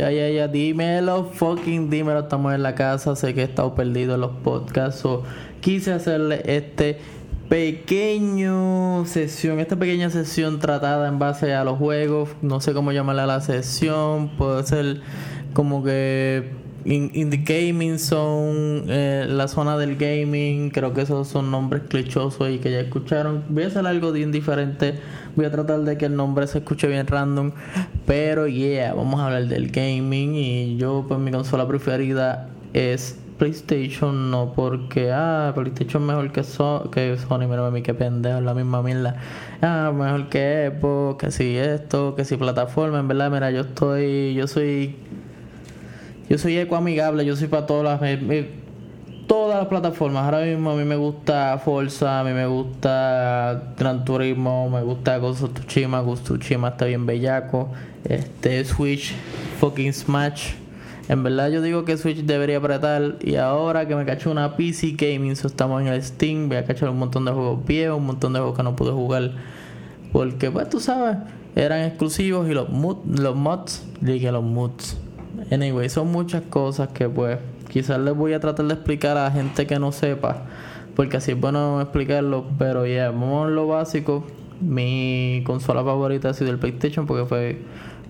Ya, ya, ya, dímelo, fucking dímelo. Estamos en la casa. Sé que he estado perdido en los podcasts. Quise hacerle este pequeño sesión, esta pequeña sesión tratada en base a los juegos. No sé cómo llamarla la sesión. Puede ser como que in, the gaming zone, eh, la zona del gaming, creo que esos son nombres clichosos y que ya escucharon. Voy a hacer algo bien diferente, voy a tratar de que el nombre se escuche bien random, pero yeah, vamos a hablar del gaming y yo pues mi consola preferida es PlayStation, no porque, ah, PlayStation mejor que, so que Sony, mira a mí que pendejo, la misma mierda. Ah, mejor que Xbox, que si esto, que si plataforma, en verdad, mira, yo estoy, yo soy yo soy ecoamigable, yo soy para todas las todas las plataformas. Ahora mismo a mí me gusta Forza, a mí me gusta Gran Turismo, me gusta Ghost of Tsushima, Ghost Tsushima está bien bellaco. Este Switch, fucking Smash. En verdad yo digo que Switch debería apretar y ahora que me cacho una PC Gaming, so estamos en el Steam, voy a cachar un montón de juegos viejos, un montón de juegos que no pude jugar porque pues tú sabes, eran exclusivos y los, los mods, dije los mods Anyway, son muchas cosas que pues quizás les voy a tratar de explicar a la gente que no sepa, porque así es bueno explicarlo, pero ya, yeah, vamos a lo básico. Mi consola favorita ha sido el PlayStation porque fue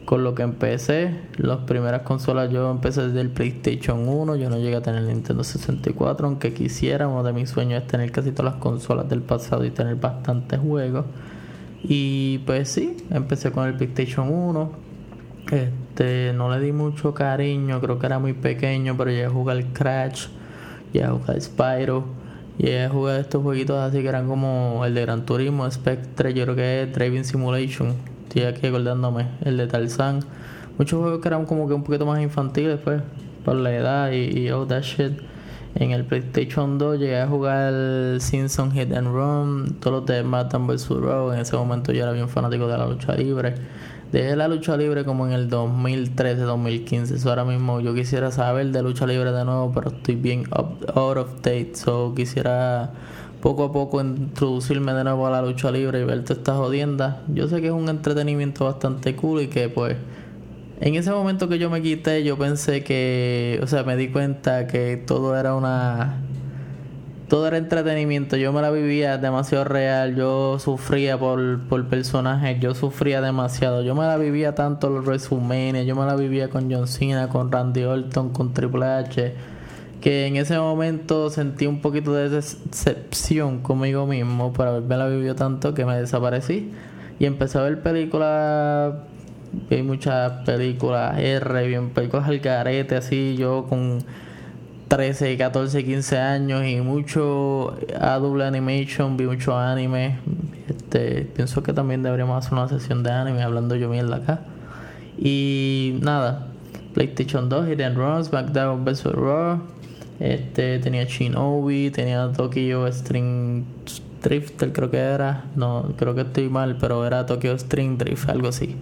con lo que empecé. Las primeras consolas yo empecé desde el PlayStation 1, yo no llegué a tener Nintendo 64, aunque quisiera, uno de mis sueños es tener casi todas las consolas del pasado y tener bastantes juegos. Y pues sí, empecé con el PlayStation 1 este, no le di mucho cariño, creo que era muy pequeño, pero llegué a jugar Crash, llegué a jugar Spyro, llegué a jugar estos jueguitos así que eran como el de Gran Turismo, Spectre, yo creo que es Driving Simulation, estoy aquí acordándome, el de Tarzan, muchos juegos que eran como que un poquito más infantiles, pues, por la edad y, y all that shit. En el PlayStation 2 llegué a jugar Simpson Hit and Run, todos los de Matan vs. Row. En ese momento yo era bien fanático de la lucha libre. Dejé la lucha libre como en el 2013, 2015. Eso ahora mismo yo quisiera saber de lucha libre de nuevo, pero estoy bien out of date. So quisiera poco a poco introducirme de nuevo a la lucha libre y ver todas estas jodiendas. Yo sé que es un entretenimiento bastante cool y que pues en ese momento que yo me quité yo pensé que, o sea, me di cuenta que todo era una todo era entretenimiento. Yo me la vivía demasiado real. Yo sufría por, por personajes. Yo sufría demasiado. Yo me la vivía tanto los resúmenes. Yo me la vivía con John Cena, con Randy Orton, con Triple H. Que en ese momento sentí un poquito de decepción conmigo mismo por haberme la vivido tanto que me desaparecí. Y empecé a ver películas. Vi muchas películas R, bien películas al carete, así. Yo con 13, 14, 15 años y mucho adult animation, vi mucho anime. Este, pienso que también deberíamos hacer una sesión de anime hablando yo mierda acá. Y nada, PlayStation 2, Hit and Run, SmackDown vs. Raw. Este, tenía Shinobi, tenía Tokyo String Drifter, creo que era. No, creo que estoy mal, pero era Tokyo String Drift, algo así.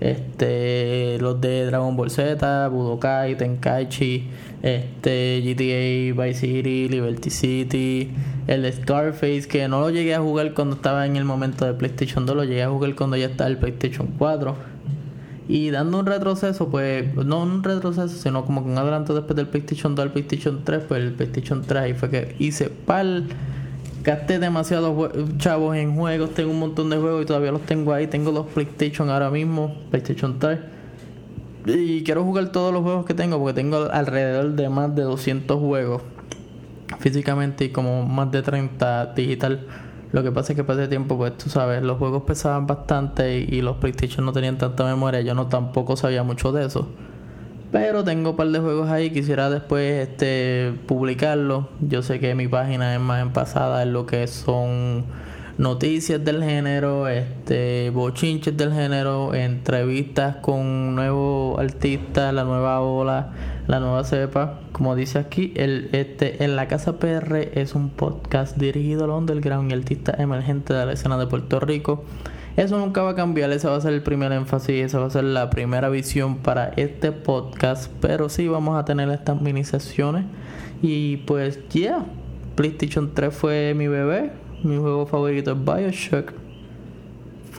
Este, los de Dragon Ball Z, Budokai, Tenkaichi este GTA Vice City, Liberty City, el Scarface, que no lo llegué a jugar cuando estaba en el momento de PlayStation 2, lo llegué a jugar cuando ya estaba el PlayStation 4. Y dando un retroceso, pues, no un retroceso, sino como que un adelanto después del PlayStation 2 al PlayStation 3, pues el PlayStation 3 ahí fue que hice pal. Gasté demasiados chavos en juegos, tengo un montón de juegos y todavía los tengo ahí. Tengo dos PlayStation ahora mismo, PlayStation 3 y quiero jugar todos los juegos que tengo porque tengo alrededor de más de 200 juegos físicamente y como más de 30 digital. Lo que pasa es que pasé tiempo, pues tú sabes, los juegos pesaban bastante y, los PlayStation no tenían tanta memoria. Yo no tampoco sabía mucho de eso. Pero tengo un par de juegos ahí, quisiera después este publicarlos. Yo sé que mi página es más en pasada en lo que son noticias del género, este, bochinches del género, entrevistas con nuevos artistas, la nueva ola, la nueva cepa. Como dice aquí, el, este, en la Casa PR es un podcast dirigido al underground y artista emergente de la escena de Puerto Rico. Eso nunca va a cambiar, ese va a ser el primer énfasis, esa va a ser la primera visión para este podcast, pero sí vamos a tener estas mini sesiones y pues ya, yeah, PlayStation 3 fue mi bebé, mi juego favorito es Bioshock.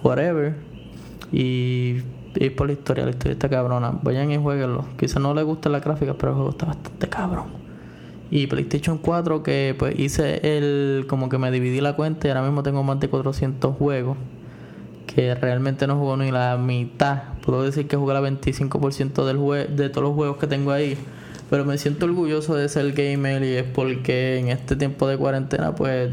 Forever. Y ir por la historia, la historia está cabrona. Vayan y jueguenlo. Quizás no les guste la gráfica, pero el juego está bastante cabrón. Y PlayStation 4 que pues hice el... como que me dividí la cuenta y ahora mismo tengo más de 400 juegos. Que realmente no juego ni la mitad. Puedo decir que jugué la 25% del jue de todos los juegos que tengo ahí. Pero me siento orgulloso de ser gamer y es porque en este tiempo de cuarentena pues...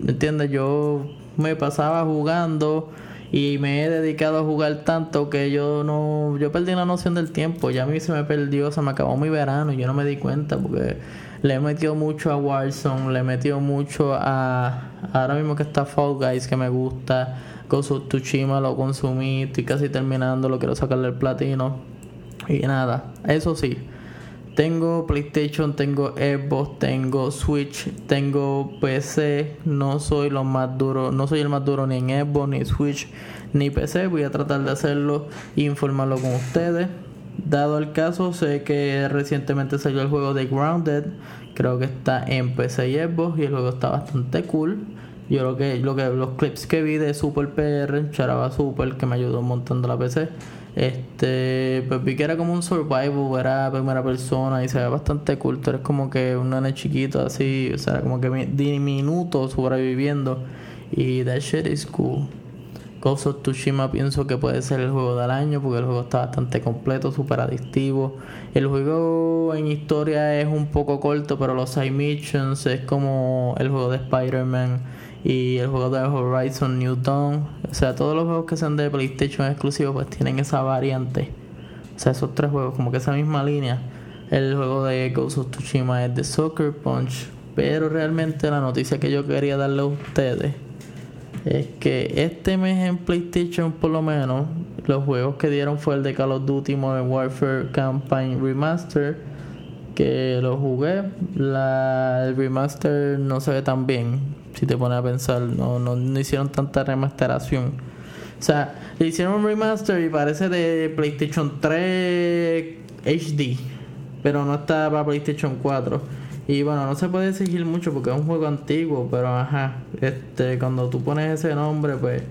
¿Me entiendes? Yo me pasaba jugando y me he dedicado a jugar tanto que yo no yo perdí la noción del tiempo ya a mí se me perdió se me acabó mi verano y yo no me di cuenta porque le he metido mucho a Warzone le he metido mucho a ahora mismo que está Fall Guys que me gusta Ghost of Tsushima lo consumí estoy casi terminando lo quiero sacarle el platino y nada eso sí tengo PlayStation, tengo Xbox, tengo Switch, tengo PC. No soy lo más duro, no soy el más duro ni en Xbox, ni Switch, ni PC. Voy a tratar de hacerlo e informarlo con ustedes. Dado el caso, sé que recientemente salió el juego de Grounded. Creo que está en PC y Xbox y el juego está bastante cool. Yo lo que, lo que los clips que vi de Super PR, Charaba Super, que me ayudó un montón la PC este, pues vi que era como un survival, era primera persona y se ve bastante cool. eres como que un nene chiquito así, o sea, como que diminuto sobreviviendo. Y that shit is cool. Ghost of Tsushima pienso que puede ser el juego del año porque el juego está bastante completo, súper adictivo. El juego en historia es un poco corto, pero los side missions es como el juego de Spider-Man y el juego de Horizon New Dawn. O sea, todos los juegos que sean de PlayStation exclusivos pues tienen esa variante. O sea, esos tres juegos, como que esa misma línea. El juego de Ghost of Tsushima es de Soccer Punch. Pero realmente la noticia que yo quería darle a ustedes es que este mes en PlayStation por lo menos los juegos que dieron fue el de Call of Duty Modern Warfare Campaign Remaster que lo jugué el remaster no se ve tan bien si te pones a pensar, no, no, hicieron tanta remasteración. O sea, le hicieron un remaster y parece de PlayStation 3 HD, pero no está para PlayStation 4. Y bueno, no se puede exigir mucho porque es un juego antiguo, pero ajá, este, cuando tú pones ese nombre, pues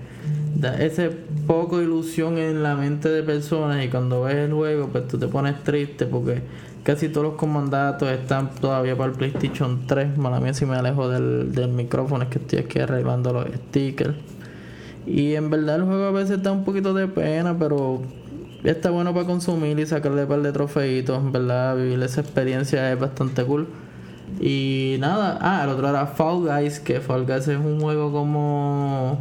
da ese poco ilusión en la mente de personas y cuando ves el juego, pues tú te pones triste porque casi todos los comandatos están todavía para el PlayStation 3. Mala mía si me alejo del, del micrófono, es que estoy aquí arreglando los stickers. Y en verdad el juego a veces da un poquito de pena, pero está bueno para consumir y sacarle un par de trofeitos. En verdad, vivir esa experiencia es bastante cool. Y nada, ah, el otro era Fall Guys, que Fall Guys es un juego como...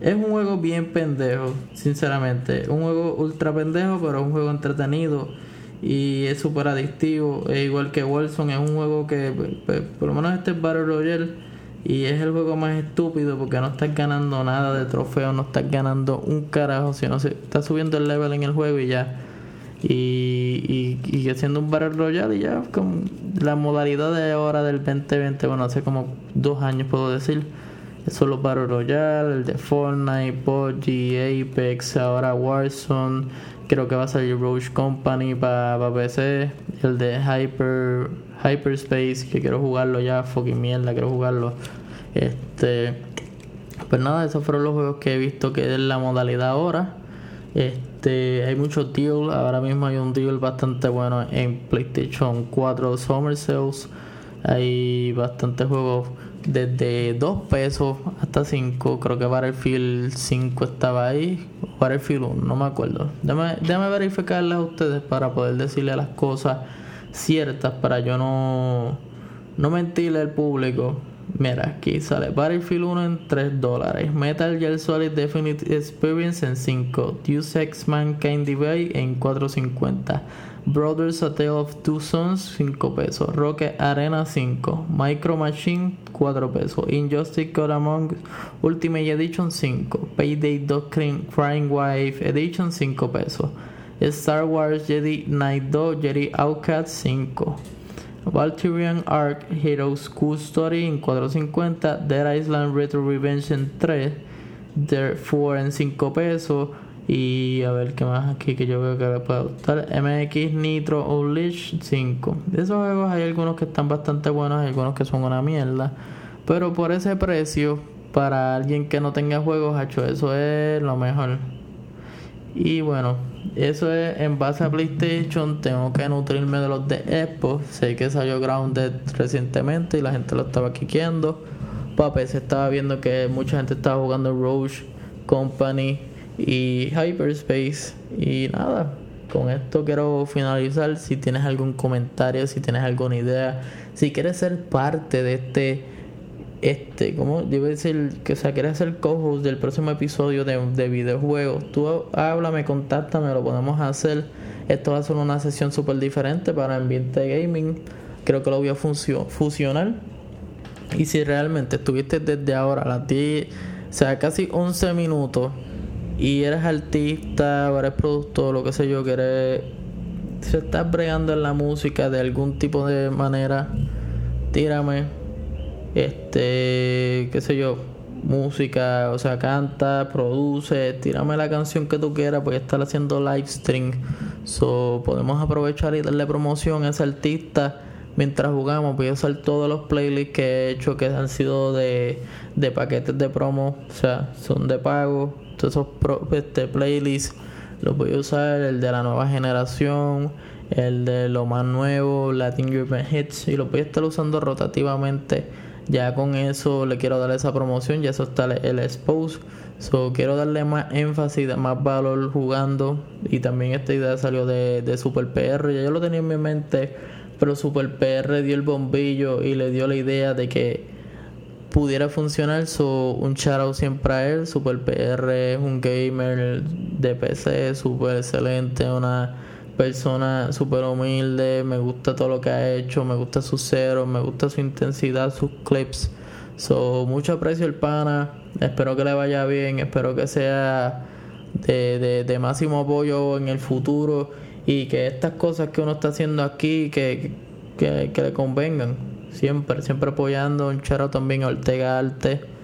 Es un juego bien pendejo, sinceramente. Un juego ultra pendejo, pero un juego entretenido y es súper adictivo. Es igual que Warzone, es un juego que, pues, por lo menos este es Battle Royale y es el juego más estúpido porque no estás ganando nada de trofeo, no estás ganando un carajo, sino se estás subiendo el level en el juego y ya. Y, y, y haciendo un Battle Royale y ya con la modalidad de ahora del 2020, bueno, hace como dos años puedo decir. Solo Battle Royale, el de Fortnite, PUBG, Apex, ahora Warzone creo que va a salir Roach Company para PC, el de Hyper Hyperspace, que quiero jugarlo ya, fucking mierda, quiero jugarlo. Este, pues nada, esos fueron los juegos que he visto que es la modalidad ahora. Este, hay muchos deals, ahora mismo hay un deal bastante bueno en PlayStation 4 Summer Sales. Hay bastantes juegos desde 2 pesos hasta 5. Creo que Battlefield 5 estaba ahí. Battlefield 1, no me acuerdo. Déjame, déjame a ustedes para poder decirle las cosas ciertas para yo no, no mentirle al público. Mira, aquí sale Battlefield 1 en 3 dólares. Metal Gear Solid Definite Experience en 5. Deus Ex Mankind Divide en 4.50. Brothers A Tale of Two Sons 5 pesos, Rocket Arena 5, Micro Machine 4 pesos, Injustice God Among Ultimate Edition 5, Payday 2 Crying Wife Edition 5 pesos, Star Wars Jedi Knight 2 Jedi Outcast 5, Valkyrian Arc Heroes Cool Story en 4.50, Dead Island Retro Revenge en 3, Therefore en 5 pesos, y a ver qué más aquí que yo veo que le puede gustar. MX Nitro Unleashed 5. De esos juegos hay algunos que están bastante buenos y algunos que son una mierda. Pero por ese precio, para alguien que no tenga juegos, hecho eso es lo mejor. Y bueno, eso es en base a PlayStation. Tengo que nutrirme de los de Xbox. Sé que salió Grounded recientemente y la gente lo estaba quiqueando. Para se estaba viendo que mucha gente estaba jugando Rogue Company y Hyperspace. Y nada, con esto quiero finalizar. Si tienes algún comentario, si tienes alguna idea, si quieres ser parte de este, este, ¿cómo? Debo decir que, o sea, quieres ser co del próximo episodio de, de videojuegos, tú háblame, contáctame, lo podemos hacer. Esto va a ser una sesión súper diferente para ambiente gaming. Creo que lo voy a fusionar. Y si realmente estuviste desde ahora a las 10, o sea, casi 11 minutos y eres artista o eres productor, lo que sé yo, que eres. Si estás bregando en la música de algún tipo de manera, tírame. Este, qué sé yo, música, o sea, canta, produce, tírame la canción que tú quieras, porque estar haciendo live stream. So, podemos aprovechar y darle promoción a ese artista mientras jugamos. Voy a usar todos los playlists que he hecho que han sido de, de paquetes de promo, o sea, son de pago todos esos este, playlists los voy a usar, el de la nueva generación, el de lo más nuevo, Latin European Hits, y lo voy a estar usando rotativamente. Ya con eso le quiero dar esa promoción, ya eso está el expose. So, quiero darle más énfasis, más valor jugando. Y también esta idea salió de, de Super PR. Ya yo lo tenía en mi mente, pero Super PR dio el bombillo y le dio la idea de que pudiera funcionar. So, un shout siempre a él. Super PR es un gamer de PC, super excelente, una persona super humilde. Me gusta todo lo que ha hecho, me gusta su cero, me gusta su intensidad, sus clips. So, mucho aprecio el pana. Espero que le vaya bien, espero que sea de, de, de máximo apoyo en el futuro y que estas cosas que uno está haciendo aquí que, que, que le convengan siempre, siempre apoyando. Un charo también a Ortega Arte.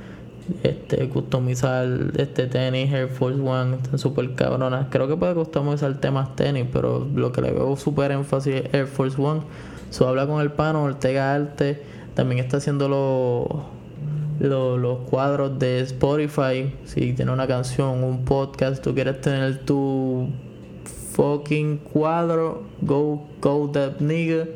Este, customizar este tenis Air Force One, están súper cabronas. Creo que puede customizar temas tenis, pero lo que le veo súper énfasis es Air Force One. So, habla con el pano, Ortega Arte. También está haciendo los, los, cuadros de Spotify. Si tiene una canción, un podcast, tú quieres tener tu fucking cuadro, go, go that nigga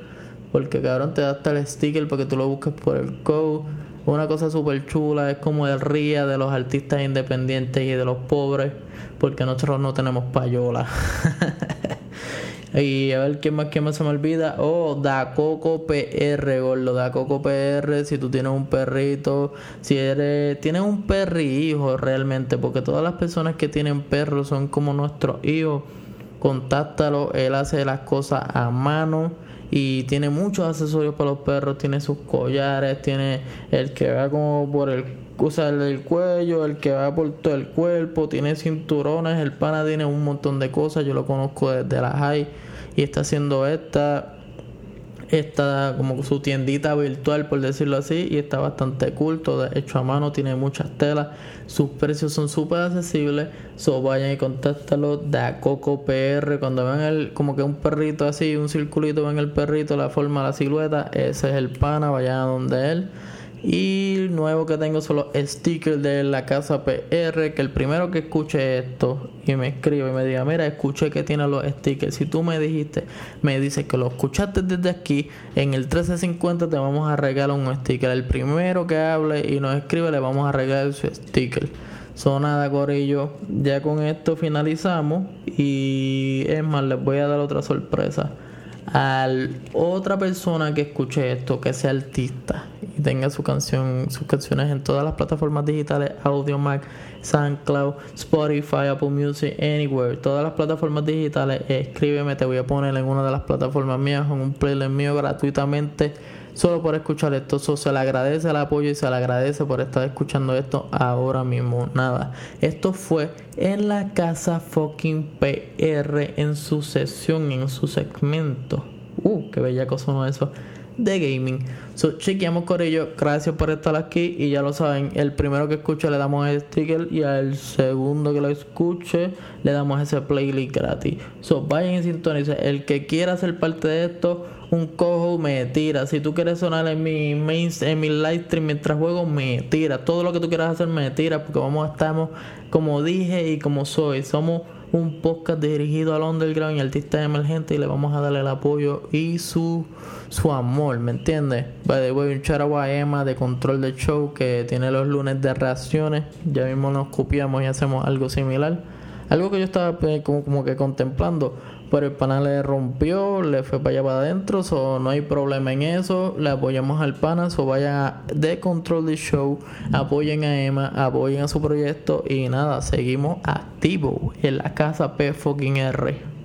porque cabrón te da hasta el sticker porque tú lo buscas por el code. Una cosa súper chula es como el ría de los artistas independientes y de los pobres. Porque nosotros no tenemos payola. y a ver qué más, qué más se me olvida. Oh, Da Coco PR, gordo. Da Coco PR. Si tú tienes un perrito. Si eres. Tienes un perri hijo realmente. Porque todas las personas que tienen perros son como nuestros hijos. Contáctalo. Él hace las cosas a mano y tiene muchos accesorios para los perros, tiene sus collares, tiene el que va como por el, el cuello, el que va por todo el cuerpo, tiene cinturones, el pana tiene un montón de cosas, yo lo conozco desde la high y está haciendo esta está como su tiendita virtual por decirlo así y está bastante cool todo hecho a mano tiene muchas telas sus precios son súper accesibles so vayan y contáctalo da Coco PR cuando ven el como que un perrito así un circulito ven el perrito la forma la silueta ese es el pana vayan a donde él y nuevo que tengo son los stickers de la casa PR. Que el primero que escuche esto y me escribe y me diga, mira, escuché que tiene los stickers. Si tú me dijiste, me dices que lo escuchaste desde aquí, en el 1350 te vamos a regalar un sticker. El primero que hable y nos escribe, le vamos a regalar su sticker. Son nada, Corillo. Ya con esto finalizamos. Y es más, les voy a dar otra sorpresa a otra persona que escuche esto, que sea artista y tenga su canción, sus canciones en todas las plataformas digitales, Audio Mac, SoundCloud, Spotify, Apple Music, Anywhere, todas las plataformas digitales, escríbeme, te voy a poner en una de las plataformas mías, en un playlist mío gratuitamente solo por escuchar esto. se le agradece el apoyo y se le agradece por estar escuchando esto ahora mismo. Nada, esto fue en la casa fucking PR en su sesión, en su segmento. Uh, qué bella cosa no eso de gaming. So, chequeamos con ello. Gracias por estar aquí. Y ya lo saben, el primero que escuche le damos el sticker. Y al segundo que lo escuche le damos ese playlist gratis. So, vayan y sintonicen. El que quiera ser parte de esto un cojo, me tira. Si tú quieres sonar en mi main, en mi live stream mientras juego, me tira. Todo lo que tú quieras hacer, me tira. Porque vamos, estamos, como dije y como soy, somos un podcast dirigido al underground y artistas emergentes y le vamos a darle el apoyo y su, su amor, ¿me entiendes? By voy un charo a Emma de Control de Show que tiene los lunes de reacciones. Ya mismo nos copiamos y hacemos algo similar. Algo que yo estaba pues, como, como que contemplando pero el pana le rompió, le fue para allá para adentro, so no hay problema en eso, le apoyamos al pana, so vayan de Control the Show, apoyen a Emma, apoyen a su proyecto y nada, seguimos activos en la casa P fucking R.